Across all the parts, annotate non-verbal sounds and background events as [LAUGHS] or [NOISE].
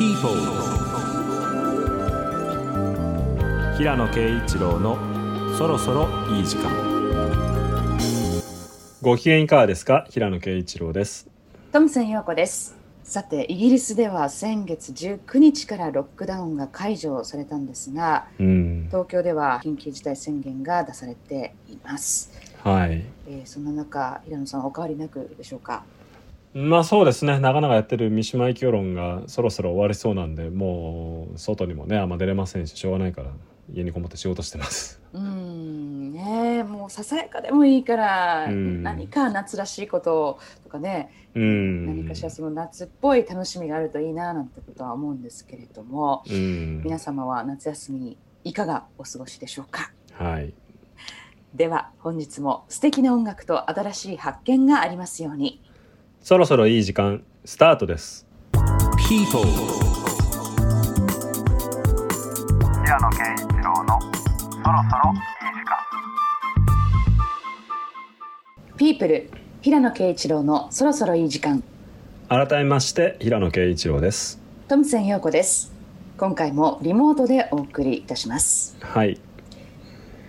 People 平野啓一郎のそろそろいい時間。ご機嫌いかがですか？平野啓一郎です。トムセン陽子です。さてイギリスでは先月19日からロックダウンが解除されたんですが、うん。東京では緊急事態宣言が出されています、はい。えーそんな中平野さんお変わりなくでしょうか？まあそうですね。長々やってる三島由紀夫論がそろそろ終わりそうなんでもう外にもねあんま出れませんししょうがないから家にこもって仕事してます。うーん。ねえもうささやかでもいいから、うん。何か夏らしいこととかね、うん。何かしらその夏っぽい楽しみがあるといいななんてことは思うんですけれども、うん。皆様は夏休みいかがお過ごしでしょうか？はい。では本日も素敵な音楽と新しい発見がありますようにそろそろいい時間スタートです。People 平野啓一郎のそろそろいい時間ピープル平野啓一郎のそろそろいい時間。改めまして平野啓一郎です。トムセン陽子です。今回もリモートでお送りいたします。はい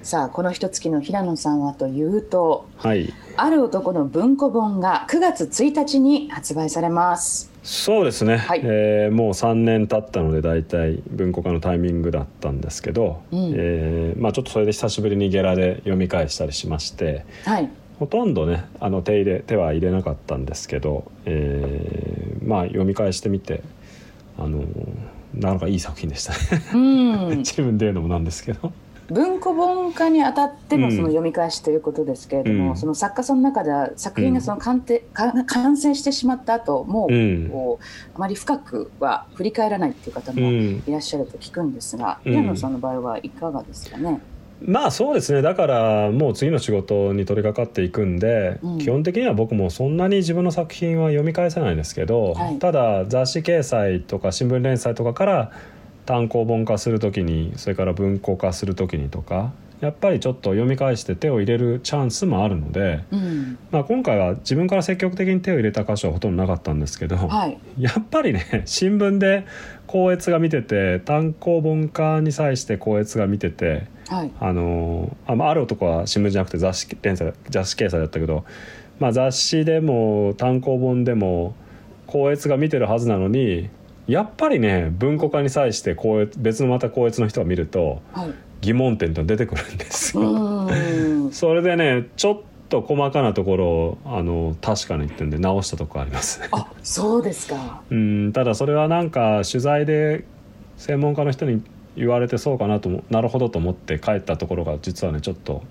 さあこの一月の平野さんはというとはい。ある男の文庫本が9月1日に発売されます。そうですね、はい。えーもう3年経ったので大体文庫化のタイミングだったんですけど、うん。えーまあ、ちょっとそれで久しぶりにゲラで読み返したりしましてはい。ほとんどねあの手入れ手は入れなかったんですけど、えーまあ読み返してみてあのなかなかいい作品でしたね。うん。[LAUGHS] 自分で言うのもなんですけど文庫本化にあたってのうん。その読み返しということですけれども、うん。その作家さんの中では作品がその完成,、か完成してしまった後もう、うん。あまり深くは振り返らないっていう方もうん。いらっしゃると聞くんですが、うん。平野さんの場合はいかがですかね？まあそうですね。だからもう次の仕事に取り掛かっていくんで、うん。基本的には僕もそんなに自分の作品は読み返せないんですけど、はいただ雑誌掲載とか新聞連載とかから単行本化する時にそれから文庫化する時にとかやっぱりちょっと読み返して手を入れるチャンスもあるので、うんまあ、今回は自分から積極的に手を入れた箇所はほとんどなかったんですけど、はい [LAUGHS] やっぱりね新聞で校閲が見てて単行本化に際して校閲が見てて。はいあのあ,、まあ、ある男は新聞じゃなくて雑誌連載雑誌掲載だったけど、まあ、雑誌でも単行本でも校閲が見てるはずなのにやっぱりね文庫化に際して校閲別のまた校閲の人が見るとはい疑問点って出てくるんですうよ。[LAUGHS] それでねちょっと細かなところをあの確かに言ってんで直したとこありますね。あそうですか。[LAUGHS] うんただそれはなんか取材で専門家の人に言われてそうかなともなるほどと思って帰ったところが実はねちょっと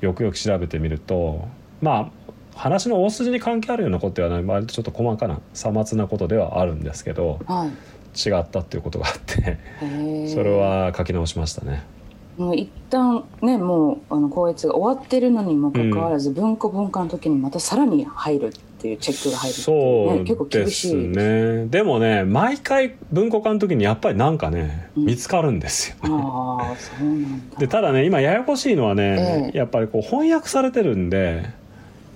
よくよく調べてみるとまあ話の大筋に関係あるようなことではない。割とちょっと細かなさまつなことではあるんですけどはい。違ったっていうことがあってそれは書き直しましたね。もう一旦ねもうあの校閲が終わってるのにもかかわらず、文庫本化の時にまたさらに入るっていうチェックが入るっていうそうね。結構厳しいね。でもね毎回文庫化の時にやっぱりなんかねうん。見つかるんですよね。ああそうなんだ。でただね今ややこしいのはね、ええ。やっぱりこう翻訳されてるんで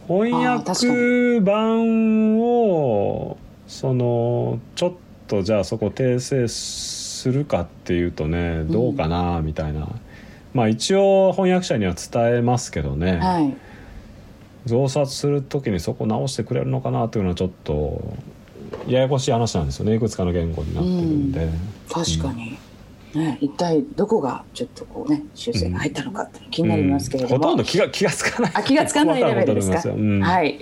翻訳版をそのちょっとじゃあそこ訂正するかっていうとねどうかなみたいな、まあ一応翻訳者には伝えますけどね、はい。増刷する時にそこ直してくれるのかなっていうのはちょっとややこしい話なんですよね。いくつかの言語になってるんで。確かに、ね、一体どこがちょっとこうね修正が入ったのかって気になりますけれども、うん。ほとんど気が気がつかない。あ気がつかないレベルですか？[LAUGHS] はい、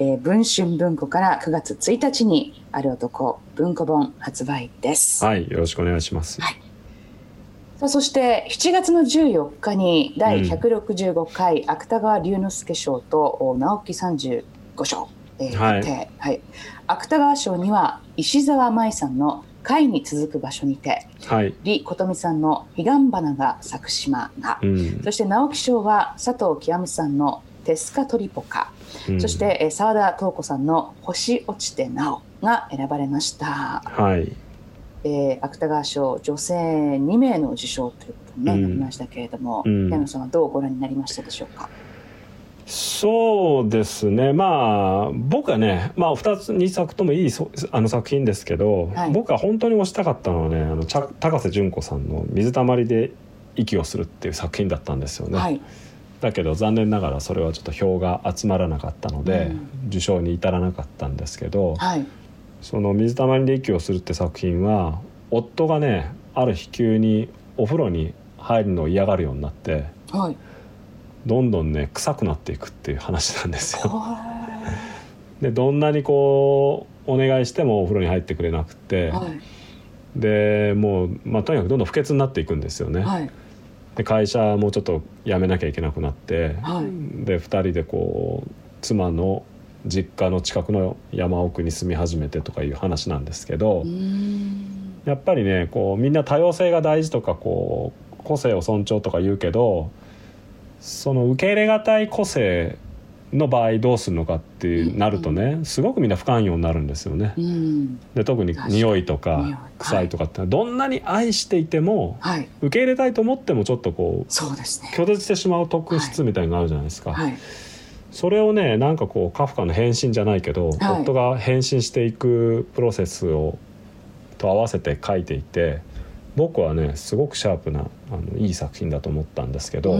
えー文春文庫から9月1日にある男文庫本発売です、はい、よろしくお願いします。さあそして7月の14日に第165回芥川龍之介賞とお直木35賞、えーはい。決定。はい、芥川賞には石澤舞さんの「貝に続く場所にて」はい、李琴美さんの「彼岸花が咲く島が」うん。そして直木賞は佐藤極さんの「テスカトリポカ」うん。そしてえー澤田瞳子さんの「星落ちてなお」が選ばれました。はい、えー芥川賞女性2名の受賞ということに、なりましたけれども、うん。矢野さんはどうご覧になりましたでしょうか？そうですね。まあ僕はね、まあ、2つ2作ともいいそあの作品ですけど、はい。僕は本当に推したかったのはねあの高瀬純子さんの「水たまりで息をする」っていう作品だったんですよね。はい。だけど残念ながらそれはちょっと票が集まらなかったので、うん。受賞に至らなかったんですけど、はい。その「水たまりで息をする」って作品は夫がねある日急にお風呂に入るのを嫌がるようになってはいどんどんね臭くなっていくっていう話なんですよ。はでどんなにこうお願いしてもお風呂に入ってくれなくて、い。でもう、まあ、とにかくどんどん不潔になっていくんですよね。はい。で会社もちょっと辞めなきゃいけなくなって、はい。で2人でこう妻の実家の近くの山奥に住み始めてとかいう話なんですけど、やっぱりねこうみんな多様性が大事とかこう個性を尊重とか言うけどその受け入れがたい個性の場合どうするのかってなるとねすごくみんな不寛容になるんですよね。うん。で特に匂いとか臭いとかってどんなに愛していてもはい。受け入れたいと思ってもちょっとこうそうですね。拒絶してしまう特質みたいなのがあるじゃないですか。はい。それをねなんかこうカフカの変身じゃないけど、はい。夫が変身していくプロセスをと合わせて書いていて僕はねすごくシャープなあのいい作品だと思ったんですけど、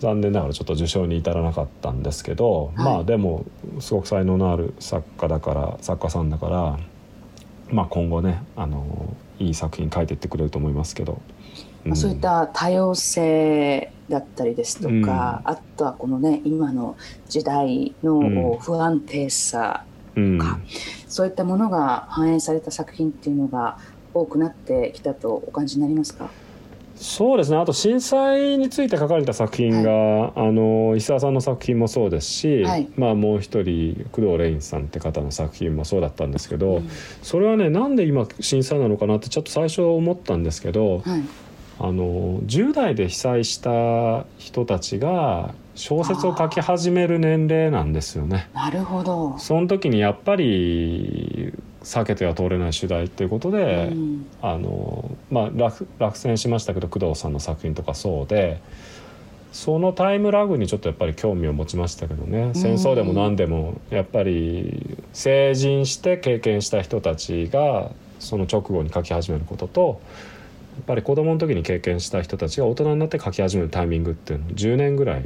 残念ながらちょっと受賞に至らなかったんですけど、はい。まあでもすごく才能のある作家だから作家さんだから、まあ、今後ねあのいい作品書いていってくれると思いますけど。まあ、そういった多様性だったりですとか、うん。あとはこのね今の時代の不安定さ、うん、かそういったものが反映された作品っていうのが多くなってきたとお感じになりますか？そうですね。あと震災について書かれた作品が、あの石澤さんの作品もそうですし、はい。まあ、もう一人工藤レインさんって方の作品もそうだったんですけど、うん。それはねなんで今震災なのかなってちょっと最初思ったんですけどはい。あの10代で被災した人たちが小説を書き始める年齢なんですよね。なるほど、その時にやっぱり避けては通れない主題っていうことで、うん。あのまあ落落選しましたけど工藤さんの作品とかそうでそのタイムラグにちょっとやっぱり興味を持ちましたけどね。戦争でも何でもやっぱり成人して経験した人たちがその直後に書き始めることとやっぱり子供の時に経験した人たちが大人になって書き始めるタイミングっていうの10年ぐらい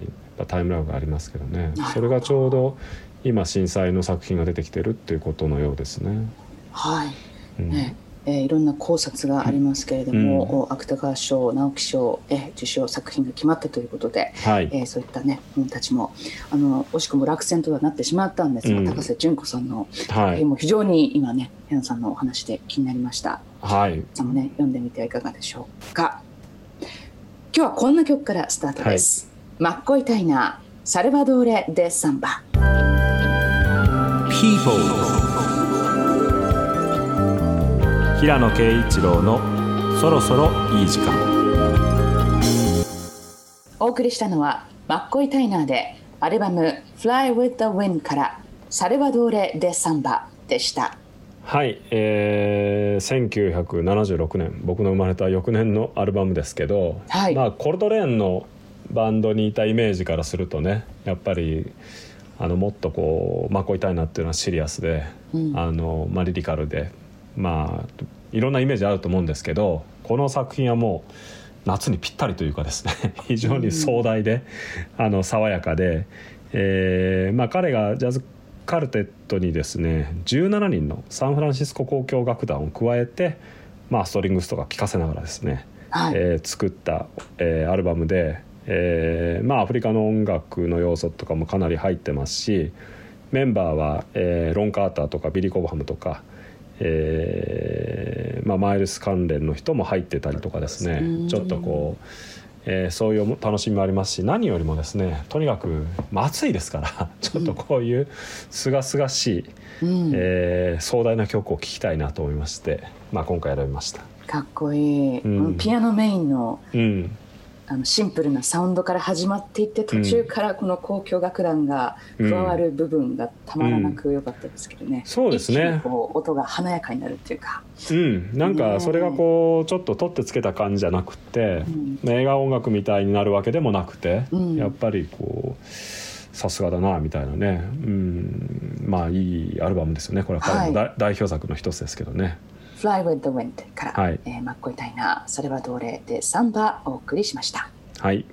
タイムラグがありますけどね。それがちょうど今震災の作品が出てきてるっていうことのようですね。はい。うん。ね。えーいろんな考察がありますけれども、お芥川賞直木賞、えー受賞作品が決まったということで、はい、えーそういったね本たちもあの惜しくも落選とはなってしまったんですが、うん。高瀬純子さんの作はい。品も非常に今ねヘナさんのお話で気になりました。はい。さんもね読んでみてはいかがでしょうか。今日はこんな曲からスタートです。マッコイ・タイナーサルバドーレ・デ・サンバ。People 平野啓一郎のそろそろいい時間。お送りしたのはマッコイ・タイナーでアルバム「Fly with the Wind」から「サルバドーレ・デ・サンバ」でした。はい、えー、1976年。僕の生まれた翌年のアルバムですけど、はい。まあコルトレーンのバンドにいたイメージからするとねやっぱりあのもっとこうマコイタイナっていうのはシリアスで、うん。あのまあ、リリカルでまあいろんなイメージあると思うんですけどこの作品はもう夏にぴったりというかですね [LAUGHS] 非常に壮大で、あの爽やかで、えーまあ、彼がジャズカルテットにですね17人のサンフランシスコ交響楽団を加えて、まあ、ストリングスとか聴かせながらですね、はい。えー作った、えーアルバムで、えーまあ、アフリカの音楽の要素とかもかなり入ってますしメンバーは、えーロン・カーターとかビリー・コブハムとか、えーまあ、マイルス関連の人も入ってたりとかですね。うんちょっとこう、えーそういう楽しみもありますし何よりもですねとにかく、まあ、暑いですから [LAUGHS] ちょっとこういうすがすがしい、うん。えー壮大な曲を聴きたいなと思いまして、まあ、今回選びました。かっこいい、うん。ピアノメインのうんあのシンプルなサウンドから始まっていって途中からこの交響楽団が加わる部分がたまらなく良かったですけどね、そうですね。こう音が華やかになるっていうか、うん、なんかそれがこうちょっと取ってつけた感じじゃなくて、うん。映画音楽みたいになるわけでもなくて、うん。やっぱりこうさすがだなみたいなね、うん、まあいいアルバムですよね。これは彼の代,、代表作の一つですけどね。Fly with the Wind から、はい。えーマッコイタイナーサルバドーレでサンバお送りしました。はい、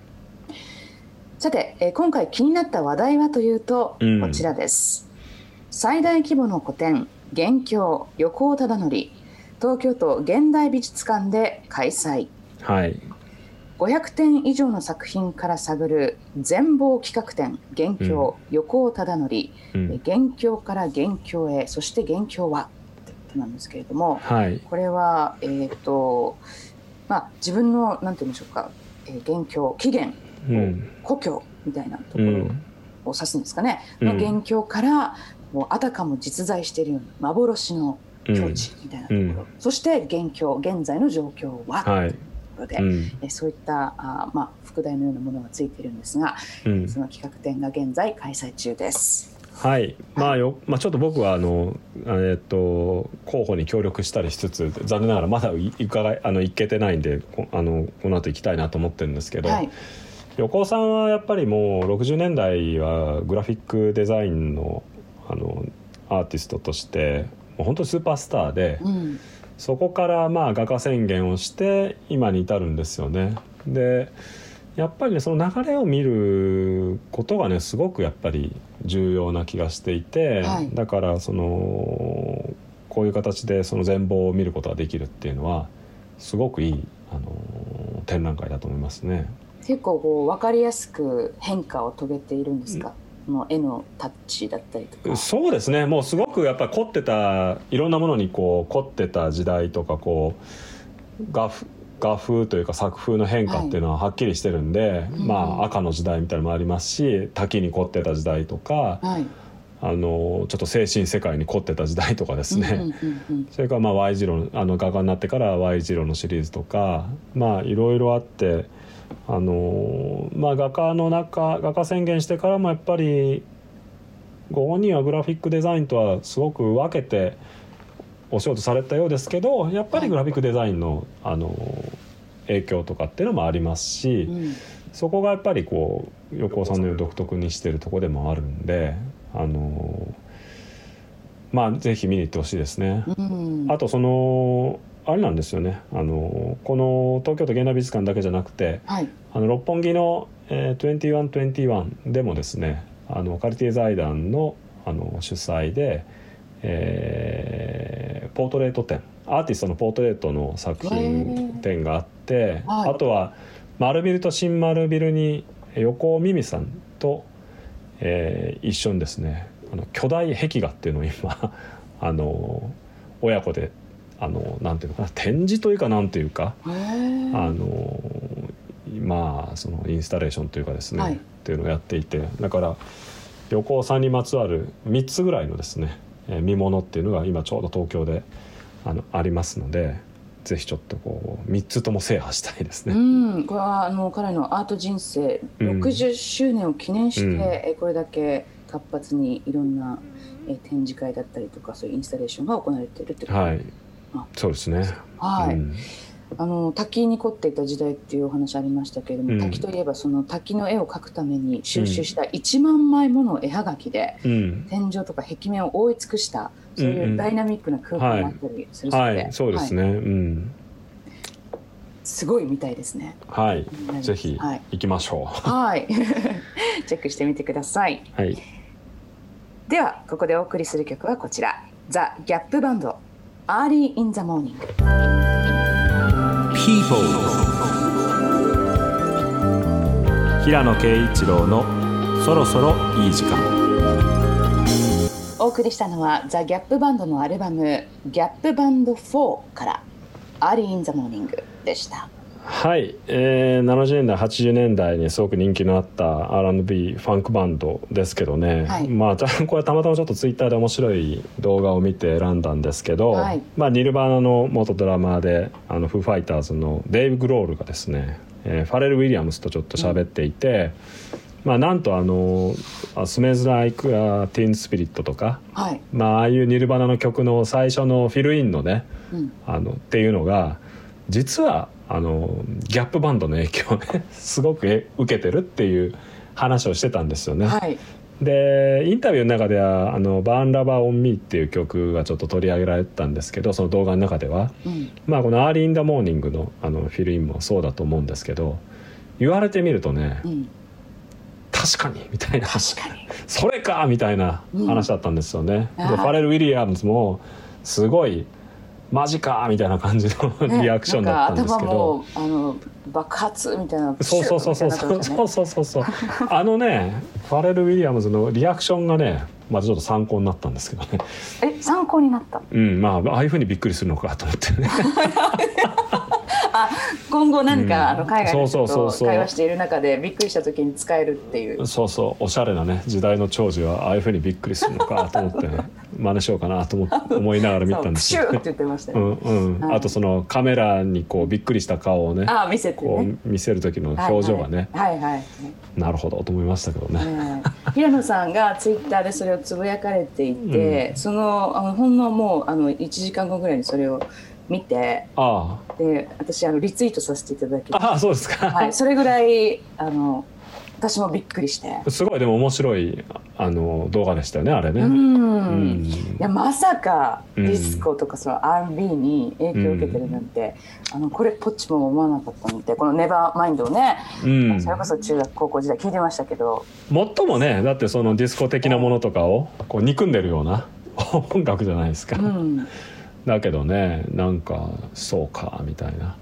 さて、えー今回気になった話題はというと、うん。こちらです。最大規模の個展「元凶横尾忠則」東京都現代美術館で開催。はい、500点以上の作品から探る全貌企画展「元凶横尾忠則」うん。え元凶から元凶へそして元凶はことなんですけれどもはい、これはえっ、とまあ自分のなんて言うんでしょうか、えー元凶起源うん、故郷みたいなところうん、を指すんですかね、うん。の元凶からもうあたかも実在しているような幻の境地みたいなところ、うん。そして元凶現在の状況は、とい。うはい、ところで、うん、えそういったあ、まあ、副題のようなものがついているんですが、うん、その企画展が現在開催中です。はい、まあよ、まあ、ちょっと僕はあの、えっと、候補に協力したりしつつ、残念ながらまだい伺い、あの、行けてないんで、こあの、この後行きたいなと思ってるんですけど。はい、横尾さんはやっぱりもう60年代はグラフィックデザインのあのアーティストとしてもう本当にスーパースターで、うんそこからまあ画家宣言をして今に至るんですよね。でやっぱりねその流れを見ることがねすごくやっぱり重要な気がしていて、はいだからそのこういう形でその全貌を見ることができるっていうのはすごくいいあの展覧会だと思いますね。結構こう分かりやすく変化を遂げているんですか、この絵のタッチだったりとか。そうですねもうすごくやっぱ凝ってたいろんなものにこう凝ってた時代とかこう画風画風というか作風の変化っていうのははっきりしてるんで、うんまあ赤の時代みたいなのもありますし滝に凝ってた時代とかはい、あのちょっと精神世界に凝ってた時代とかですね、それからまあ Y 字路あの画家になってから Y 字路のシリーズとかまあいろいろあってあのまあ画家の中画家宣言してからもやっぱりご本人はグラフィックデザインとはすごく分けてお仕事されたようですけどやっぱりグラフィックデザインのあの影響とかっていうのもありますし、うん。そこがやっぱりこう横尾さんの独特にしてるところでもあるんであのまあぜひ見に行ってほしいですね。うん。あとそのあれなんですよね。あのこの東京都現代美術館だけじゃなくてはい、あの六本木の、えー、2121でもですねあのカルティエ財団のあの主催で、えーポートレート展。アーティストのポートレートの作へ品ー。展があって、はい。あとは丸ビルと新丸ビルに横尾美美さんと、えー一緒にですねあの巨大壁画っていうのを今 [LAUGHS] あの親子であのなんていうのかな展示というかなんていうかあのまあそのインスタレーションというかですね、はい。っていうのをやっていてだから横尾さんにまつわる3つぐらいのですね、えー見物っていうのが今ちょうど東京であのありますのでぜひちょっとこう3つとも制覇したいですうね。ん、これはあの彼のアート人生うん。60周年を記念して、うん。えこれだけ活発にいろんなえ展示会だったりとかそういうインスタレーションが行われているってこと。はい。あ。そうですね。はい、うんあの滝に凝っていた時代っていうお話ありましたけれども、うん。滝といえばその滝の絵を描くために収集した1万枚もの絵はがきで、うん。天井とか壁面を覆い尽くしたそううんいううんダイナミックな空間があったりするそうで、はい、そうですね。はい。うん、すごいみたいですね。はい。ぜひはい。行きましょう。はい、[LAUGHS] チェックしてみてください。はい、ではここでお送りする曲はこちら。 The Gap Band「Early in the Morning People 平野啓一郎のそろそろいい時間。」お送りしたのは The Gap Band のアルバム「Gap Band 4」から「 Early in the Morning」でした。はい、えー、70年代80年代にすごく人気のあった R&B ファンクバンドですけどね、はいまあ [LAUGHS] これたまたまちょっとツイッターで面白い動画を見て選んだんですけど、はいまあ、ニルバーナの元ドラマーであのフーファイターズのデイブ・グロールがですねえーファレル・ウィリアムスとちょっと喋っていて、まあなんとあの「スメズ・ライク・ティーン・スピリット」とか、はい。まあああいうニルバナの曲の最初のフィルインのねうん。あのっていうのが実はあのギャップバンドの影響をね [LAUGHS] すごくえ受けてるっていう話をしてたんですよね。はい。でインタビューの中では「あの Burn Rubber On Me」っていう曲がちょっと取り上げられてたんですけどその動画の中では、うん。まあ、この「 Early In The Morning の」あのフィルインもそうだと思うんですけど言われてみるとねうん。確かにみたいな確かに。[LAUGHS] それかみたいな話だったんですよね。うんでファレル・ウィリアムズもすごいマジかみたいな感じのねリアクションだったんですけど。あの爆発みたいな。そうそうそうそうそうそうそうそうそうあのねファレル・ウィリアムズのリアクションがねまたちょっと参考になったんですけどねえ、参考になった？うんまあああいうふうにびっくりするのかと思ってねあ、[LAUGHS] 今後何か、うんあの海外の人と会話している中でびっくりした時に使えるっていう。そうそうおしゃれなね時代の長寿はああいうふうにびっくりするのかと思ってね [LAUGHS] 真似しようかなと思って思いながら見たんですけどそうプシューって言ってましたよ。うんうんはいあとそのカメラにこうびっくりした顔をねあ、見せてこね。う見せる時の表情がね、はいはい。はいはいなるほどと思いましたけどね。平野さんがツイッターでそれをつぶやかれていて、そのあのほんのもうあの1時間後ぐらいにそれを見てあで私あのリツイートさせていただきあああそうですか、はい、それぐらいあの私もびっくりして。すごい。でも面白いあの動画でしたよねあれね。うん。うん。いやまさかうん。ディスコとかその R&B に影響を受けてるなんて、あのこれっぽっちも思わなかったのでこの「ネバーマインドをね、うん。それこそ中学高校時代聞いてましたけど。最もねだってそのディスコ的なものとかをこう憎んでるような [LAUGHS] 音楽じゃないですか、うんだけどねなんかそうかみたいな。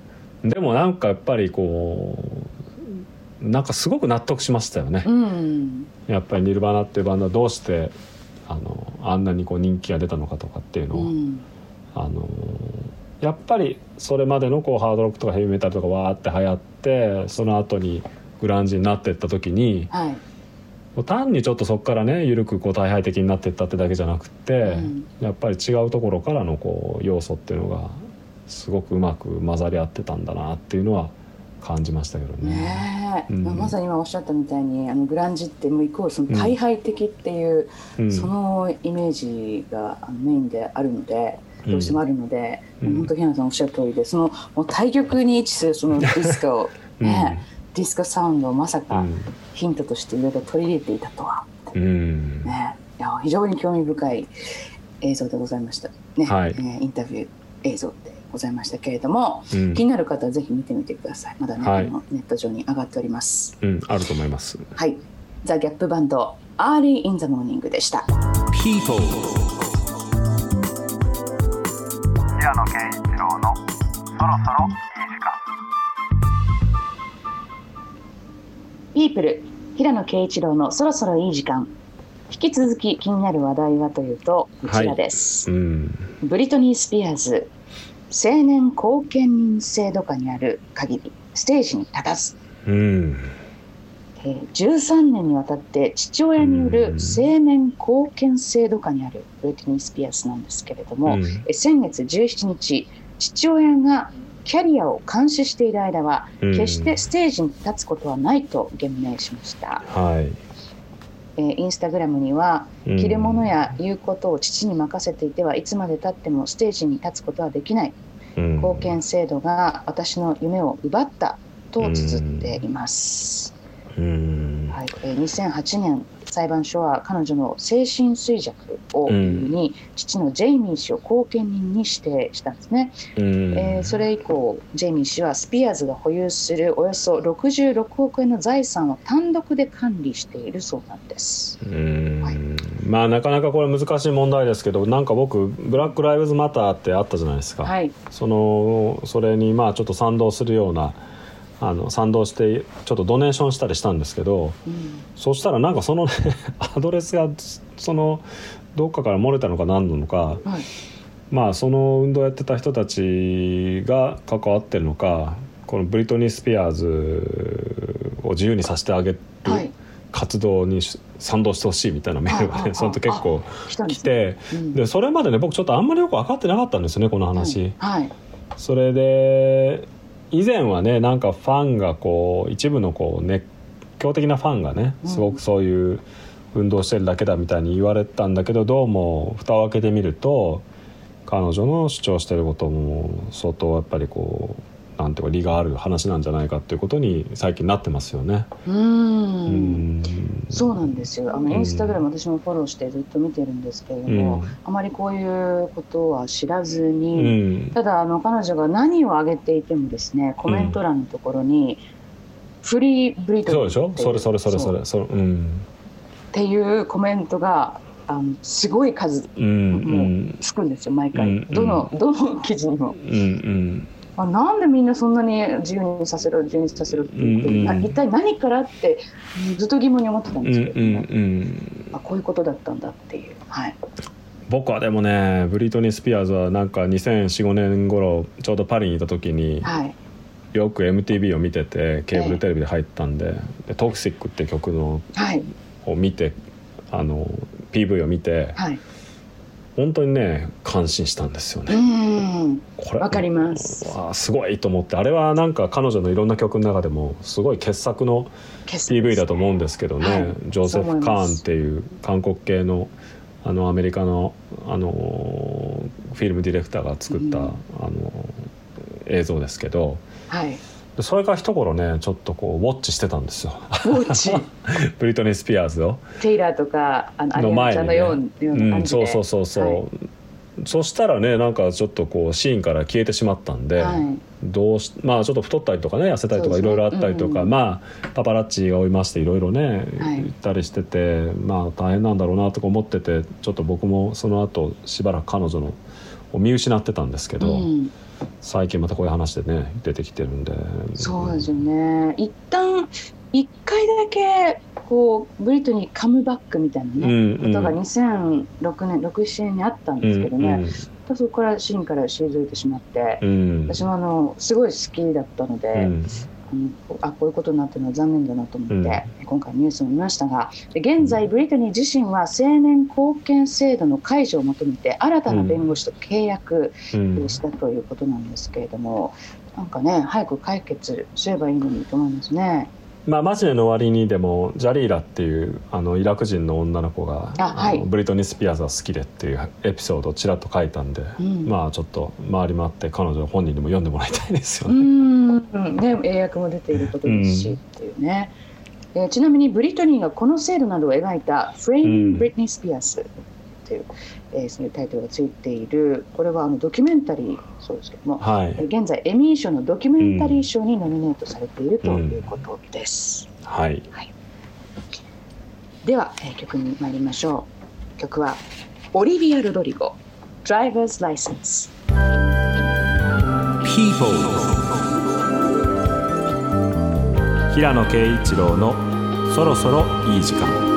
でもなんかやっぱりこうなんかすごく納得しましたよね、うん。やっぱりニルバナっていうバンドはどうしてあのあんなにこう人気が出たのかとかっていうのを、うん。あのやっぱりそれまでのこうハードロックとかヘビーメタルとかわーって流行ってその後にグランジになっていった時にはい単にちょっとそこからね緩くこう大敗的になっていったってだけじゃなくて、うん。やっぱり違うところからのこう要素っていうのがすごくうまく混ざり合ってたんだなっていうのは感じましたけどね。ねえ、うん。まさに今おっしゃったみたいにあのグランジってもうイコールその大敗的っていう、うん。そのイメージがメインであるのでどうしてもあるので、うん。本当平野さんおっしゃる通りでそのもう対極に位置するそのディスコ [LAUGHS] ね、ディスコサウンドをまさかうん。ヒントとしていろいろ取り入れていたとは、うん。ね、いや非常に興味深い映像でございました、ね。はい。えーインタビュー映像でございましたけれども、うん。気になる方はぜひ見てみてください。まだね、はい。あのネット上に上がっております。うん、あると思います。はい。ザ・ギャップバンド「 Early In The Morning」でした。People 平野啓一郎のそろそろピープル平野啓一郎のそろそろいい時間。引き続き気になる話題はというとこちらです、うん、ブリトニー・スピアーズ青年後見人制度下にある限りステージに立たず、うん、えー13年にわたって父親による青年後見制度下にあるブリトニー・スピアーズなんですけれども、うん。え先月17日父親がキャリアを監視している間はうん。決してステージに立つことはないと言明しました、はい。えーインスタグラムにはうん。着るものや言うことを父に任せていてはいつまでたってもステージに立つことはできない。うん。貢献制度が私の夢を奪ったと綴っています、うん、はい。えー2008年裁判所は彼女の精神衰弱を理由に父のジェイミー氏を後見人に指定したんですね、うん。えーそれ以降ジェイミー氏はスピアーズが保有するおよそ66億円の財産を単独で管理しているそうなんです。うん。はい。まあなかなかこれ難しい問題ですけどなんか僕「ブラック・ライブズ・マター」ってあったじゃないですか、はい。そのそれにまあちょっと賛同するようなあの賛同してちょっとドネーションしたりしたんですけどうん。そしたらなんかそのね [LAUGHS] アドレスがそのどっかから漏れたのか何なのかはい。まあその運動やってた人たちが関わってるのかこのブリトニー・スピアーズを自由にさせてあげるはい。活動に賛同してほしいみたいなメールがあああね [LAUGHS] その時結構来来たんですね。てうん。でそれまでね僕ちょっとあんまりよく分かってなかったんですよねこの話。はい。それで以前はねなんかファンがこう一部のこう熱狂的なファンがねうん。すごくそういう運動してるだけだみたいに言われたんだけどどうも蓋を開けてみると彼女の主張してることも相当やっぱりこうなんていうか利がある話なんじゃないかっていうことに最近なってますよね。うん。ん。そうなんですよ。あのうん。インスタグラム私もフォローしてずっと見てるんですけれども、うん。あまりこういうことは知らずうに、ん。ただあの彼女が何を上げていてもですねコメント欄のところに「フリーブリトニー」そうでしょ？それそれそれそれ。それうん。っていうコメントがあのすごい数うんうん。つくんですよ毎回、うん。どのどの記事にも。うんうんあなんでみんなそんなに自由にさせろ自由にさせろって言って、うんうんな一体何からってずっと疑問に思ってたんうんうんですけれども、うんあこういうことだったんだっていう。はい。僕はでもねブリトニー・スピアーズはなんか2004-5年頃ちょうどパリにいた時にはい。よく MTV を見ててケーブルテレビで入ったんで「でトクシック」って曲のはい。を見てあの PV を見てはい本当にね感心したんですようね。これわかります。わあすごいと思ってあれはなんか彼女のいろんな曲の中でもすごい傑作の PV だと思うんですけどね、はい。ジョゼフ・カーンっていう韓国系のあのアメリカのあのフィルムディレクターが作った、うん。あの映像ですけど。はいでそれから一頃ねちょっとこうウォッチしてたんですよ。ウォッチ？[LAUGHS] ブリトニー・スピアーズを。テイラーとかあのアリアナちゃんのよう,、なうん、そうそうそうそう、はい。そしたらねなんかちょっとこうシーンから消えてしまったんで、はい。どうしまあちょっと太ったりとかね痩せたりとかいろいろあったりとか、うんうん。まあパパラッチが追いましていろいろね、はい。行ったりしててまあ大変なんだろうなとか思っててちょっと僕もその後しばらく彼女のを見失ってたんですけど、うん、最近またこういう話でね出てきてるんで。そうですよね。一旦一回だけこうブリトニーカムバックみたいなね、うんうん。ことが2006年67年にあったんですけどね、ただそこからシーンから退いてしまって、うんうん。私もあのすごい好きだったので、うんあこういうことになってるのは残念だなと思って、今回ニュースを見ましたがで現在ブリトニー自身は青年貢献制度の解除を求めて新たな弁護士と契約うん。したということなんですけれども、なんかね早く解決すればいいのにと思いますね。まあ、マジネの終わりにでもジャリーラっていうあのイラク人の女の子があはいのブリトニー・スピアーズが好きでっていうエピソードをちらっと書いたんで、うんまあちょっと回り回って彼女本人にも読んでもらいたいですようね。んね英訳も出ていることですし、うんっていうね。えーちなみにブリトニーがこの制度などを描いた「フレーミング・うんブリトニー・スピアーズ」という、えーそういうタイトルがついているこれはあのドキュメンタリーそうですけども、はい。えー現在エミー賞のドキュメンタリー賞にノミネートされているということです。はい。では、えー曲に参りましょう。曲はオリビア・ロドリゴ「Driver's License」People 平野啓一郎のそろそろいい時間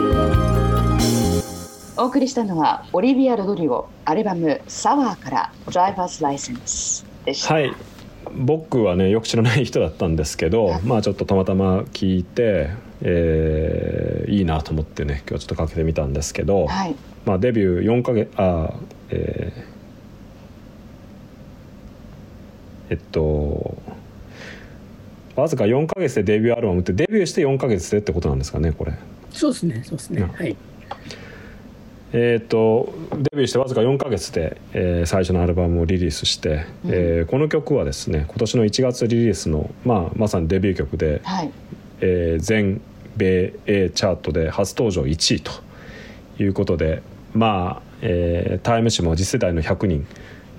お送りしたのはオリビア・ロドリゴアルバム「サワーから「Driver's License」でした。はい。僕はねよく知らない人だったんですけど、はい。まあちょっとたまたま聞いて、えーいいなと思ってね今日ちょっとかけてみたんですけど、はい、まあ、デビュー4か月あえーえっとわずか4か月でデビューアルバムってデビューして4か月でってことなんですかねこれ。そうですねそうですね。うん。はいえー、とデビューしてわずか4か月で、えー最初のアルバムをリリースして、うん。えーこの曲はですね今年の1月リリースの、まあ、まさにデビュー曲で、はい、えー全米英チャートで初登場1位ということでまあ、えータイム誌も次世代の100人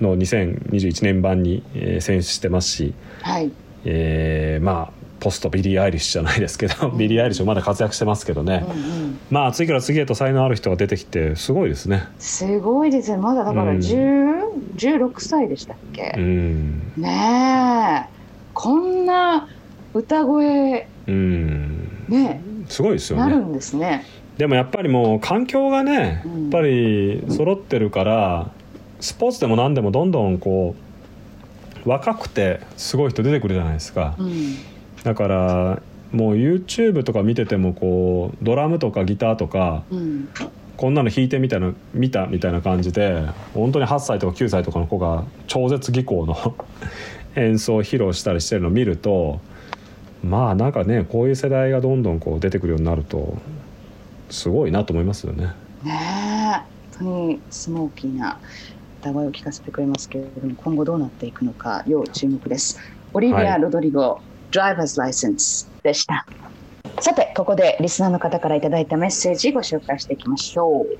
の2021年版に、えー選出してますし、はい、えーまあポストビリー・アイリッシュじゃないですけど、ビリー・アイリッシュまだ活躍してますけどね、うんうん、まあ次から次へと才能ある人が出てきてすごいですね。すごいですねまだだからうん。10 16歳でしたっけ？う、ん。ねえ。こんな歌声うん。ねすごいですよなるねんですね。でもやっぱりもう環境がねうん。やっぱり揃ってるからスポーツでも何でもどんどんこう若くてすごい人出てくるじゃないですか。うん、だからもう YouTube とか見ててもこうドラムとかギターとかうん、こんなの弾いてみたいな見たみたいな感じで本当に8歳とか9歳とかの子が超絶技巧の [LAUGHS] 演奏を披露したりしてるのを見るとまあなんかねこういう世代がどんどんこう出てくるようになるとすごいなと思いますよね。ねえ。本当にスモーキーな歌声を聞かせてくれますけれども今後どうなっていくのか要注目です。オリビア・はい。ロドリゴ、ドライバーズ・ライセンスでした。さてここでリスナーの方からいただいたメッセージご紹介していきましょう。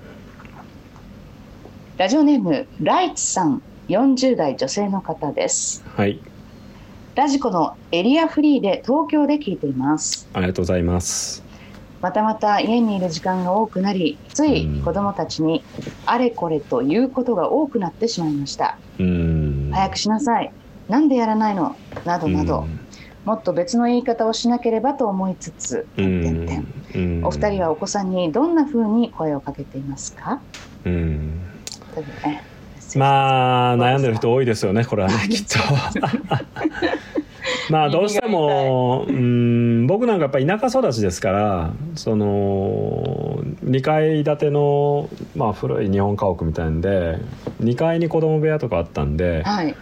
ラジオネームライツさん40代女性の方です。はい。ラジコのエリアフリーで東京で聞いています。ありがとうございます。またまた家にいる時間が多くなりついうん。子供たちにあれこれということが多くなってしまいました。うん。早くしなさい。なんでやらないの？などなど、もっと別の言い方をしなければと思いつつ、うん。お二人はお子さんにどんな風に声をかけていますか？うん。ねまあ悩んでる人多いですよねこれはねきっと。[LAUGHS] まあどうしてもうん僕なんかやっぱ田舎育ちですからその2階建ての、まあ、古い日本家屋みたいんで2階に子供部屋とかあったんではい。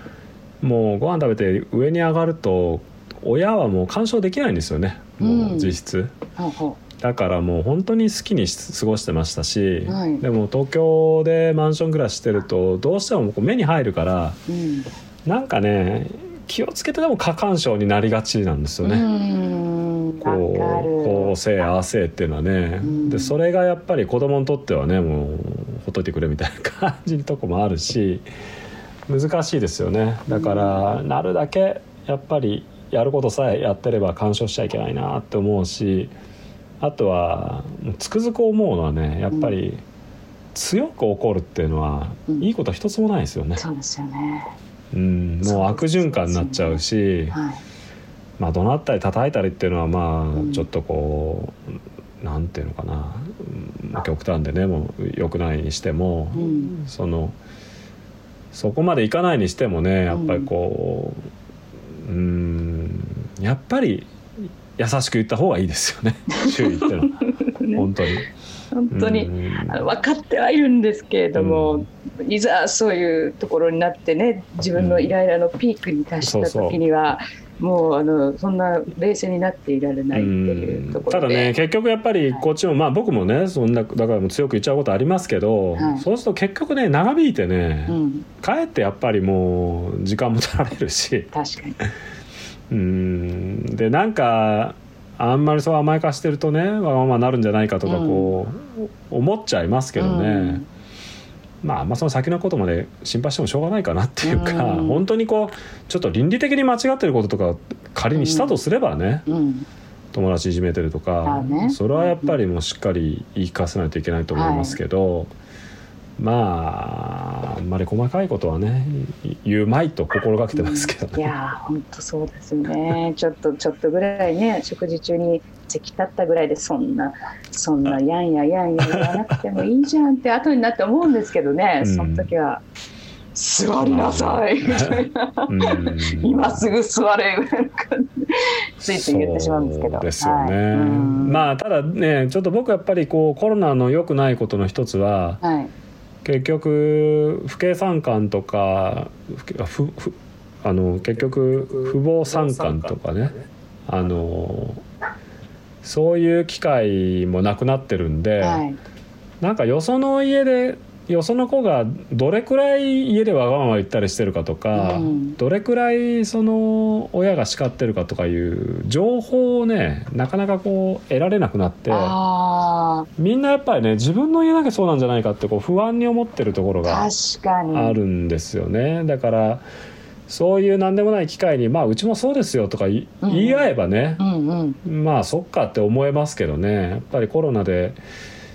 もうご飯食べて上に上がると親はもう干渉できないんですよね。もう実質。ほうほだからもう本当に好きにし過ごしてましたし、はい。でも東京でマンション暮らししてるとどうしても目に入るからううん。なんかね気をつけてでも過干渉になりがちなんですよね。うこうこる。うせいああせいっていうのはね、うん。でそれがやっぱり子供にとってはねもうほっといてくれみたいな感じのとこもあるし難しいですよね。だから、なるだけやっぱりやることさえやってれば干渉しちゃいけないなって思うしあとはつくづく思うのはねやっぱり強く怒るっていうのは、うん。いいこと一つもないですよね。そうですよね。うん、もう悪循環になっちゃうし。はい。まあ怒鳴ったり叩いたりっていうのはまうん。あちょっとこう、なんていうのかな。極端でねもう良くないにしても、うん。そのそこまでいかないにしてもねやっぱりこううん。やっぱり優しく言った方がいいですよね。[LAUGHS] 周囲ってのはね。本当に。本当に。うん。あの分かってはいるんですけれども、いざそういうところになってね自分のイライラのピークに達した時には、もうあのそんな冷静になっていられないっていうところで。ただね結局やっぱりこっちも、まあ僕もねそんなだからもう強く言っちゃうことありますけど、はい。そうすると結局ね長引いてね、うん、かえってやっぱりもう時間も取られるし。確かに。[LAUGHS] うん。でなんかあんまりそう甘やかしてるとねわがままになるんじゃないかとかこう、思っちゃいますけどね、うんまあ、まあその先のことまで心配してもしょうがないかなっていうか、うん。本当にこうちょっと倫理的に間違ってることとか仮にしたとすればね、うん。友達いじめてるとか、あね。それはやっぱりもうしっかり言い聞かせないといけないと思いますけど、まああんまり細かいことはねい言うまいと心がけてますけどね。いやー本当そうですよね。ちょっとちょっとぐらいね食事中に席立ったぐらいでそんなそんなやんややんや言わなくてもいいじゃんって後になって思うんですけどね、うん。その時は「座りなさい」みたいな。うん。[LAUGHS] 今すぐ座れぐらいの感じ。でついつい言ってしまうんですけど。ですよね、はい。うん。まあただねちょっと僕やっぱりこうコロナの良くないことの一つははい。結局不敬参観とかあの結局不法参観とかね。あのそういう機会もなくなってるんで、はい。なんかよその家でよその子がどれくらい家でわがまま言ったりしてるかとか、うん。どれくらいその親が叱ってるかとかいう情報をねなかなかこう得られなくなってあみんなやっぱりね自分の家だけそうなんじゃないかってこう不安に思ってるところがあるんですよね。だからそういう何でもない機会に「まあうちもそうですよ」とか言い合えばね、うんうん。まあそっかって思えますけどね。やっぱりコロナで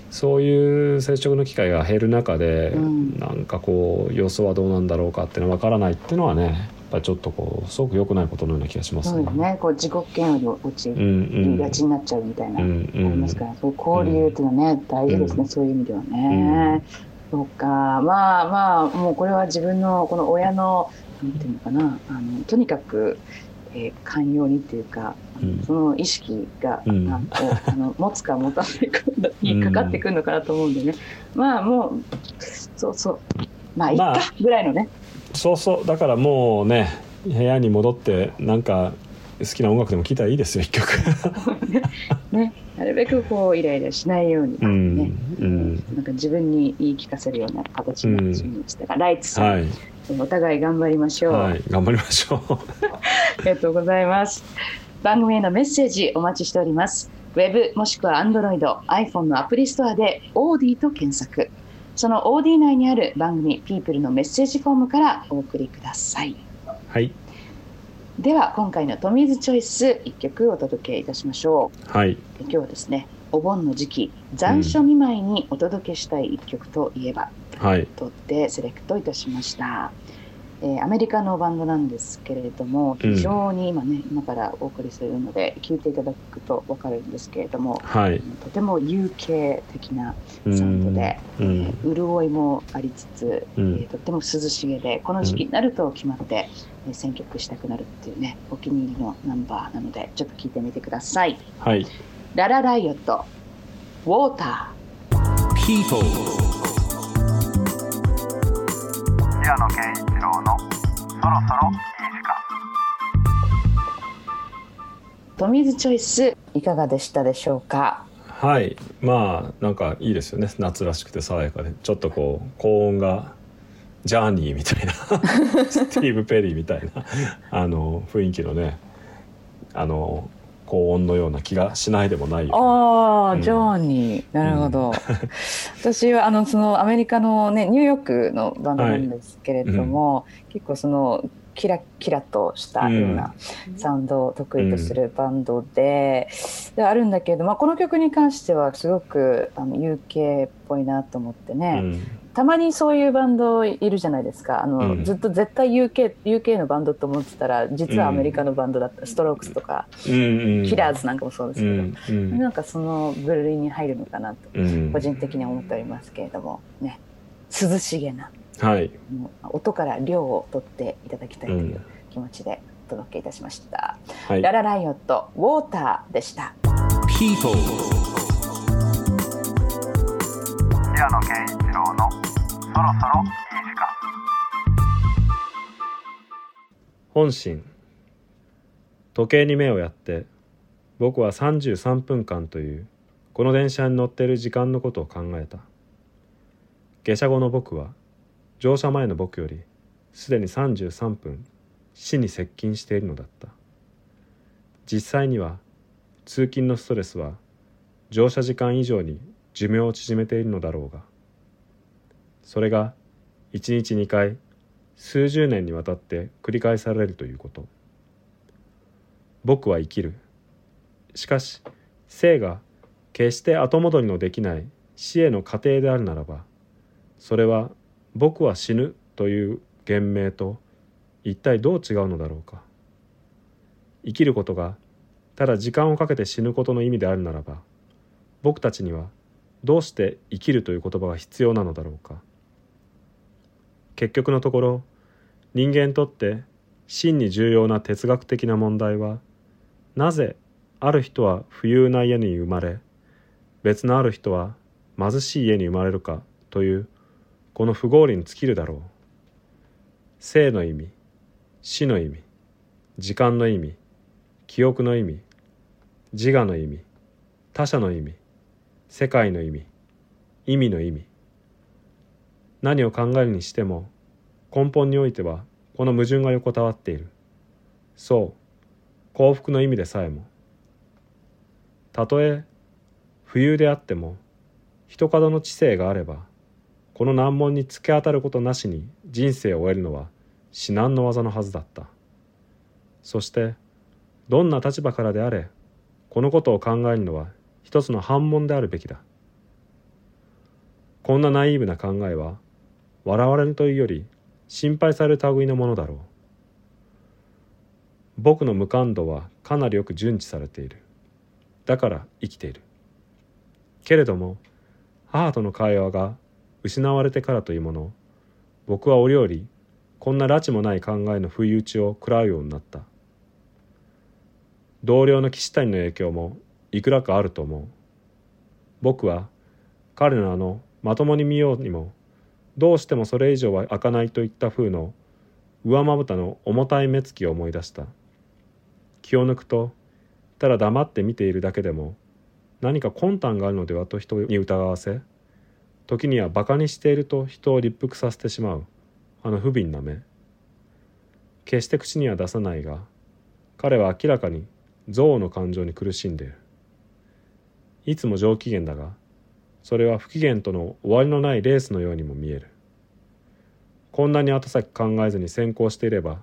そういう接触の機会が減る中で、うん。なんかこう様子はどうなんだろうかっていうのは分からないっていうのはねやっぱりちょっとこうすごく良くないことのような気がしますそうですね。こう自己嫌悪に陥りがちになっちゃうみたいな、うんありうんますから、そういう交流っていうのはね、大事ですね、うん。そういう意味ではね。そうか、まあまあ、もうこれは自分のこの親の、なんていうのかな、あのとにかく、えー寛容にっていうか、うん。その意識が、うん。あの持つか持たないかに [LAUGHS] かかってくるのかなと思うんでね、まあもう、そうそう、まあいいか、まあ。ぐらいのね、そうそう。だからもうね部屋に戻ってなんか好きな音楽でも聴いたらいいですよ一曲。[LAUGHS] ね、なるべくこうイライラしないようにね、うんうん。なんか自分に言い聞かせるような形にしまいましたが、ライツさん、はい、お互い頑張りましょう、はい、頑張りましょう。[LAUGHS] ありがとうございます。番組へのメッセージお待ちしております。ウェブもしくは Android、iPhone のアプリストアで OD と検索。その OD 内にある番組 People のメッセージフォームからお送りください。はいでは今回のトミーズチョイス1曲お届けいたしましょう。はい。今日はですねお盆の時期残暑見舞いにお届けしたい1曲といえば、はい。とってセレクトいたしました、えーアメリカのバンドなんですけれども非常に今ね、今からお送りするので聞いていただくと分かるんですけれどもはい。とても UK 的なうん。サウンドで、うん。潤いもありつつ、うん。えーとっても涼しげでこの時期になると決まって、えー選曲したくなるっていうねお気に入りのナンバーなのでちょっと聞いてみてください。はい。ララライオット、ウォータ People, 平野啓一郎のそろそろいい時間ー、トミーズチョイス、いかがでしたでしょうか？はい。まあなんかいいですよね。夏らしくて爽やかで。ちょっとこう高音がジャーニーみたいな。[LAUGHS] スティーブ・ペリーみたいな。あの雰囲気のねあの高音のような気がしないでもないよ。ああ、うん。ジョーニー、なるほど。[LAUGHS] 私はあのそのアメリカのねニューヨークのバンドなんですけれども、結構そのキラキラとしたようなサウンドを得意とするバンドで,、であるんだけれども、まあ、この曲に関してはすごくあの UK っぽいなと思ってね、うんたまにそういうバンドいるじゃないですか。あの、うん。ずっと絶対 UK, UK のバンドと思ってたら実はアメリカのバンドだった、ストロークスとか、うんうん。キラーズなんかもそうですけど、うんうん。なんかその部類に入るのかなとうん。個人的には思っておりますけれども。ね。涼しげなはい。音から量を取っていただきたいとういうん気持ちでお届けいたしました、はい。ララライオットウォーターでした。People, 平野啓一郎のそろそろいい時間本心。時計に目をやって僕は33分間というこの電車に乗っている時間のことを考えた。下車後の僕は乗車前の僕よりすでに33分死に接近しているのだった。実際には通勤のストレスは乗車時間以上に寿命を縮めているのだろうが。それが1日2回数十年にわたって繰り返されるということ。僕は生きる。しかし生が決して後戻りのできない死への過程であるならばそれは僕は死ぬという言明と一体どう違うのだろうか。生きることがただ時間をかけて死ぬことの意味であるならば僕たちにはどうして生きるという言葉が必要なのだろうか。結局のところ人間にとって真に重要な哲学的な問題はなぜある人は富裕な家に生まれ別のある人は貧しい家に生まれるかというこの不合理に尽きるだろう。生の意味死の意味時間の意味記憶の意味自我の意味他者の意味世界の意味意味の意味。何を考えるにしても根本においてはこの矛盾が横たわっている。そう。幸福の意味でさえも。たとえ浮遊であっても人角の知性があればこの難問に突き当たることなしに人生を終えるのは至難の業のはずだった。そしてどんな立場からであれこのことを考えるのは一つの反問であるべきだ。こんなナイーブな考えは笑われるというより心配される類のものだろう。僕の無感度はかなりよく順知されている。だから生きている。けれども母との会話が失われてからというもの僕は折々こんな拉致もない考えの不意打ちを食らうようになった。同僚の岸谷の影響もいくらかあると思う。僕は彼のあのまともに見ようにもどうしてもそれ以上は開かないといった風の上まぶたの重たい目つきを思い出した。気を抜くとただ黙って見ているだけでも何か魂胆があるのではと人に疑わせ時にはバカにしていると人を立腹させてしまう。あの不憫な目。決して口には出さないが彼は明らかに憎悪の感情に苦しんでいる。いつも上機嫌だがそれは不機嫌との終わりのないレースのようにも見える。こんなに後先考えずに先行していれば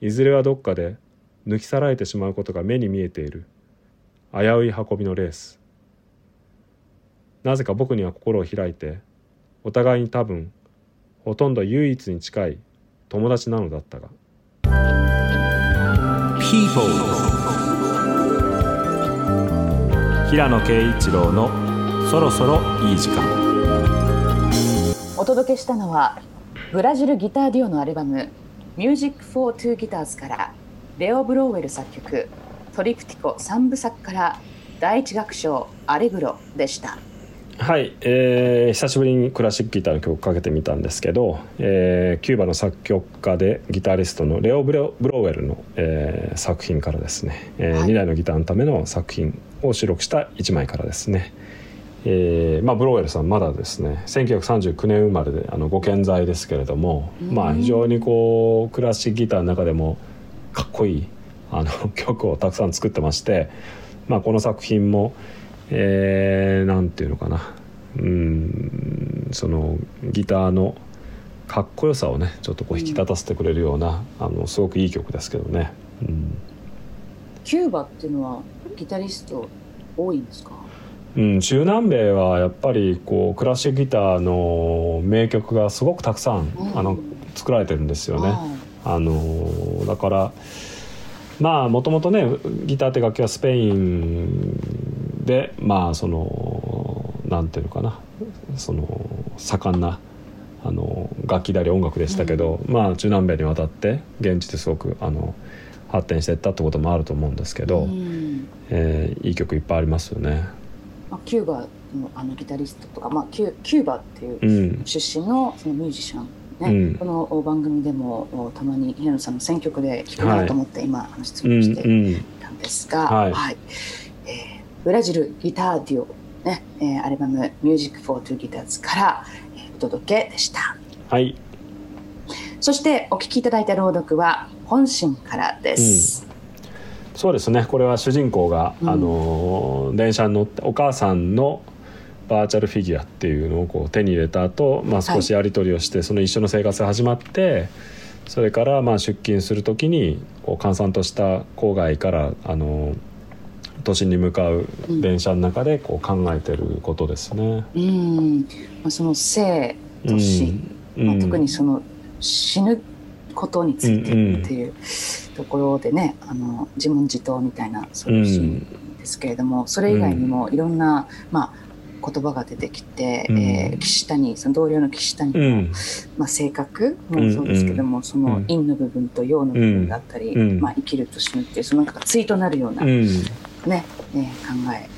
いずれはどっかで抜き去られてしまうことが目に見えている。危うい運びのレース。なぜか僕には心を開いてお互いに多分ほとんど唯一に近い友達なのだったが。平野啓一郎のそろそろいい時間。お届けしたのはブラジルギターデュオのアルバム「Music for Two Guitars」からレオ・ブローウェル作曲トリプティコ3部作から第一楽章「アレグロ」でした。はい、えー久しぶりにクラシックギターの曲かけてみたんですけど、えーキューバの作曲家でギタリストのレオ・ブロブローウェルの、えー作品からですね、えはい。2台のギターのための作品を収録した1枚からですね、えーまあ、ブローウェルさんまだですね1939年生まれであのご健在ですけれども、まあ、非常にこうクラシックギターの中でもかっこいいあの [LAUGHS] 曲をたくさん作ってまして、まあ、この作品も、えーなんていうのかなうんそのギターのかっこよさをねちょっとこう引き立たせてくれるような、あのすごくいい曲ですけどね。うん。キューバっていうのはギタリスト多いんですか？うん、中南米はやっぱりこうクラシックギターの名曲がすごくたくさん、うんあの作られてるんですよね。はあのだからまあもともとねギターって楽器はスペインでまあそのなんていうのかなその盛んなあの楽器であり音楽でしたけど、まあ中南米に渡って現地ですごくあの発展していったってこともあると思うんですけいど、うんえーいい曲いっぱいありますよね。まあ、キューバのあのギタリストとか、まあ、キュキューバっていううん。出身のそのミュージシャン、ねうん。この番組でもおたまに平野さんの選曲で聴くなと思って今、あの質うん問してうんたんですが、はい。えーブラジルギターデュオ、ねえーアルバム「Music for Two Guitars」から、えーお届けでした。はい。そしてお聴きいただいた朗読は本心からです、そうですね。これは主人公が、うん。あの電車に乗ってお母さんのバーチャルフィギュアっていうのをこう手に入れた後、まあ少しやり取りをして、その一緒の生活が始まってそれからまあ出勤する時にこう閑散とした郊外からあの都心に向かう電車の中でこう考えてることですね。うん。まあ、その生と死、うん。まあ、特にその死ぬことについてっていうところでね、あの自問自答みたいなそういうシーンですけれども、それ以外にもいろんな、まあ、言葉が出てきて、うん。えー岸谷その同僚の岸谷の、うん。まあ、性格もそうですけども、その陰の部分と陽の部分だったり、うん。まあ、生きると死ぬっていうそのなんか対となるような、うん。ねえー考え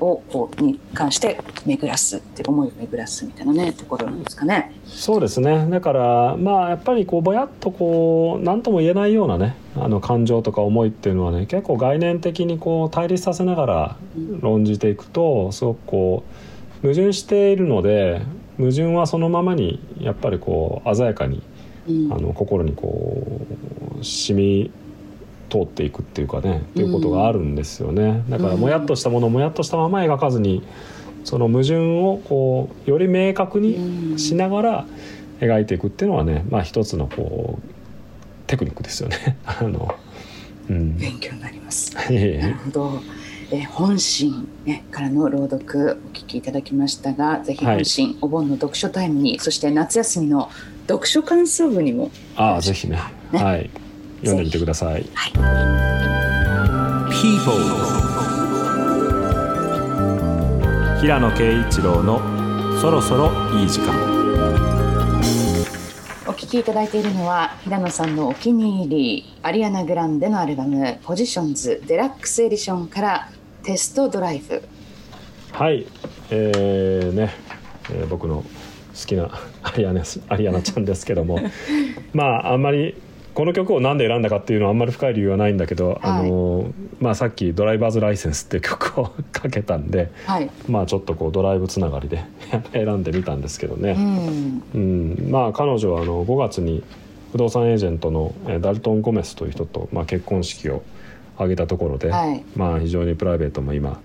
をこうに関して巡らすって思いを巡らすみたいなねところなんですかね。そうですね。だからまあやっぱりこうぼやっとこう何とも言えないようなねあの感情とか思いっていうのはね結構概念的にこう対立させながらうん。論じていくとすごくこう矛盾しているので矛盾はそのままにやっぱりこう鮮やかにうん。あの心にこう染み通っていくっていうかねっていうことがあるんですよね。だからうんもやっとしたものをもやっとしたまま描かずにその矛盾をこうより明確にしながら描いていくっていうのはねまあ一つのこうテクニックですよね。[LAUGHS] あのうん、勉強になります。[LAUGHS] なるほど。えー本心、ね、からの朗読お聞きいただきましたが、ぜひはい。本心、お盆の読書タイムに、そして夏休みの読書感想文にも、ああぜひね。ね。はい読んでみてください。People 平野啓一郎のそろそろいい時間。お聞きいただいているのは平野さんのお気に入りアリアナ・グランデのアルバム「ポジションズデラックスエディション」から「テストドライブはい、えーね、えー僕のきなアリアナアリアナちゃんですけども。[LAUGHS] まああんまりこの曲をなんで選んだかっていうのはあんまり深い理由はないんだけど、あのまあ、さっき「ドライバーズ・ライセンス」っていう曲をかけたんで、はい。まあ、ちょっとこうドライブつながりで [LAUGHS] 選んでみたんですけどうね、ん。うん。まあ彼女はあの5月に不動産エージェントのえーダルトン・ゴメスという人と、まあ、結婚式を挙げたところで、はい。まあ、非常にプライベートも今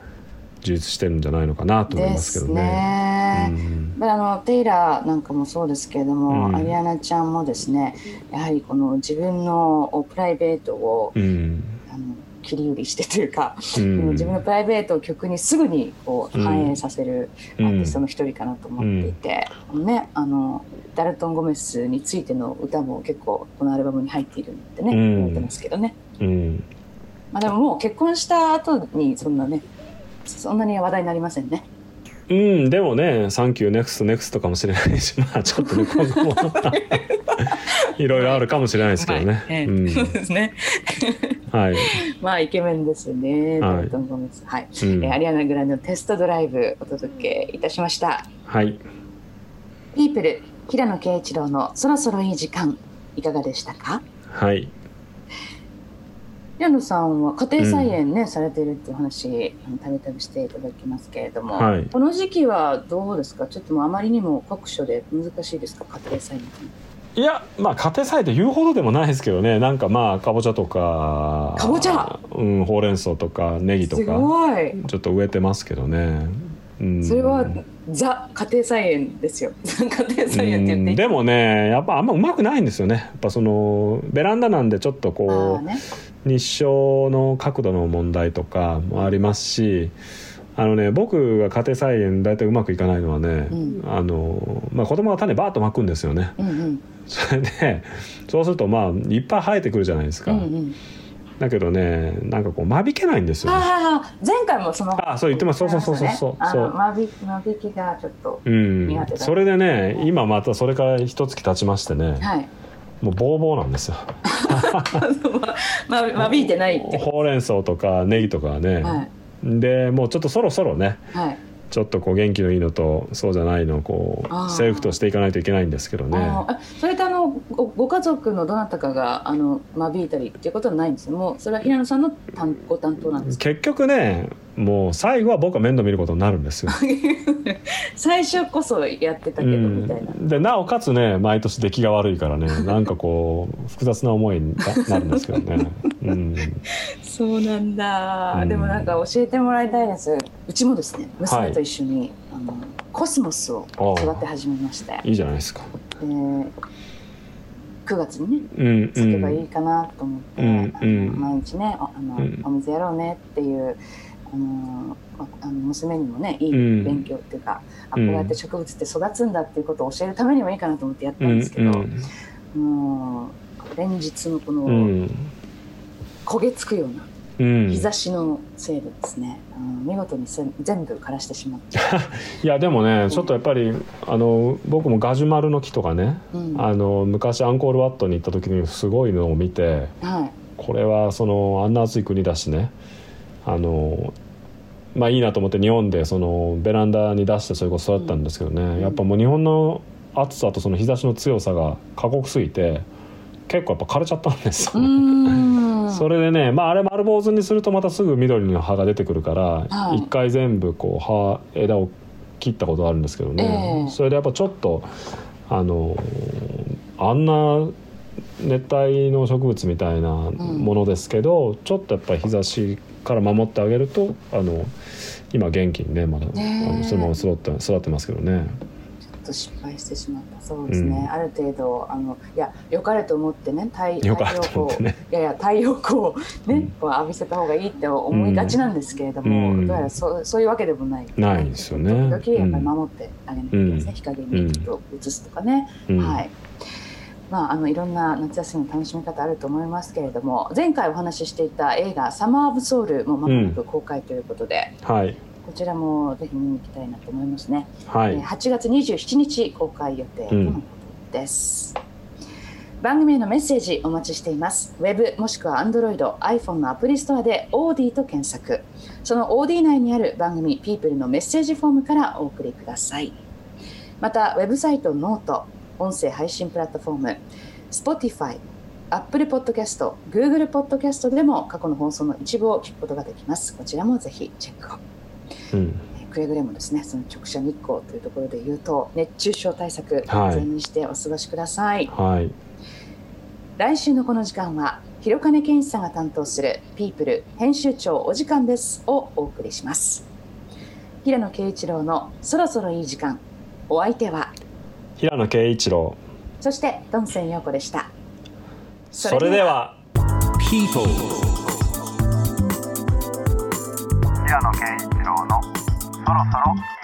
充実してるんじゃないのかなと思いでますけすどね。ね。うん。まああのテイラーなんかもそうですけれども、うん。アリアナちゃんもですねやはりこの自分のプライベートを、うん。あの切り売りしてというか、うん。自分のプライベートを曲にすぐにこううん反映させるアーティストの一人かなと思っていて、ね、あのダルトン・ゴメスについての歌も結構このアルバムに入っているってね、うん。言われてますけどね、うん。まあ、でももう結婚した後にそんなねそんなに話題になりませんね。うん、でもね「 Thank you next next かもしれないしまあちょっとね今後もいろいろあるかもしれないですけどね。はいそうですね。はい、[LAUGHS] まあイケメンですよね。はい。はい。うんえーアリアナ・グランデの test drive お届けいたしました。はい、ピープル平野啓一郎のそろそろいい時間いかがでしたか？はい、平野さんは家庭菜園ね、されているっていう話たびたびしていただきますけれども、はいこの時期はどうですか？ちょっともうあまりにも酷暑で難しいですか？家庭菜園って。いやまあ家庭菜園って言うほどでもないですけどねなんかまあかぼちゃとかかぼちゃ？うん、ほうれん草とかネギとすかごい。ちょっと植えてますけどね。うん、それはザ家庭菜園ですよ。[LAUGHS] 家庭菜園って言ってでもねやっぱあんまうまくないんですよねやっぱそのベランダなんでちょっとあこうーね。日照の角度の問題とかもありますしあのね僕が家庭菜園大体うまくいかないのはね、うん。あのまあ、子供が種バーッとまくんですよね。うんうん。それでそうするとまあいっぱい生えてくるじゃないですか、うんうん。だけどねなんかこう間引けないんですよね。前回もそのあそう言ってます。そうそうそうそう。そう。あの間引き間引きがちょっとうん。それでね今またそれから一月経ちましてね。はい。もうボーボーなんですよ [LAUGHS] ま間引いてないほうれん草とかネギとかはね、と。はいでもうちょっとそろそろねはい。ちょっとこう元気のいいのとそうじゃないのをこうセルフとしていかないといけないんですけどねそれとあのごご家族のどなたかがあの間引いたりっていうことはないんですよ。もうそれは平野さんの担ご担当なんですか？結局ねもう最後は僕は面倒見ることになるんですよ、[LAUGHS] 最初こそやってたけどみたいな。うん、でなおかつね毎年出来が悪いからねなんかこう [LAUGHS] 複雑な思いになるんですけどね、うん、[LAUGHS] そうなんだ、うん。でもなんか教えてもらいたいです。うちもですね娘と一緒に、あのコスモスを育て始めまして。いいじゃないですか。で9月にねうんうつけばいいんかなと思って、うんうん。毎日ねああの、うん。お水やろうねっていうあのまあの娘にもねいいうん。勉強っていうか、あうん。こうやって植物って育つんだっていうことを教えるためにもいいかなと思ってやったうんんですけど、もう連日のこのうん。焦げつくようなうん。日差しのせいでですね、あの見事にせ全部枯らしてしまって、[LAUGHS] いやでもねちょっとやっぱりあの僕もガジュマルの木とかねうん。あの昔アンコールワットに行った時にすごいのを見てはい。これはそのあんな暑い国だしねあのまあいいなと思って日本でそのベランダに出してそれこそ育ったんですけどね、ん。やっぱもう日本の暑さとその日差しの強さが過酷すぎて結構やっぱ枯れちゃったんですうよね。ーん。[LAUGHS] それでねまああれ丸坊主にするとまたすぐ緑の葉が出てくるからはい。一、回全部こう葉枝を切ったことあるんですけどね、ええ。それでやっぱちょっとあのあんな熱帯の植物みたいなものですけど、ちょっとやっぱり日差しから守ってあげるとあの今元気にねまだ、ねえ。あのそのまま育って育ってますけどね。ちょっと失敗してしまったそうですね、うん。ある程度あのいや良かれと思ってね太良かれと思ってね。いやいや太陽光をね、うん。こう浴びせた方がいいって思いがちなんですけれども、うん。どうやらそうそういうわけでもない。ないですよね。時々やっぱり守ってあげなきゃいけないですね、うん。日陰にちょっと移すとかね、うん。はいまあ、あのいろんな夏休みの楽しみ方あると思いますけれども前回お話ししていた映画「サマー・オブ・ソウル」もまもなく公開ということで、はい。こちらもぜひ見に行きたいなと思いますね。えーはい8月27日公開予定とのことです、番組へのメッセージお待ちしています。ウェブもしくは Android、iPhone のアプリストアで OD と検索。その OD 内にある番組 People のメッセージフォームからお送りください。またウェブサイトノート音声配信プラットフォーム Spotify Apple Podcast、Google Podcast でも過去の放送の一部を聞くことができます。こちらもぜひチェックを。うんえーくれぐれもですね、その直射日光というところで言うと、熱中症対策、はい完全にしてお過ごしください。はい来週のこの時間は、広金健一さんが担当するピープル編集長お時間ですをお送りします。平野啓一郎のそろそろいい時間。お相手は、平野啓一郎。そしてドンセン陽子でした。それでは。People 平野啓一郎のそろそろ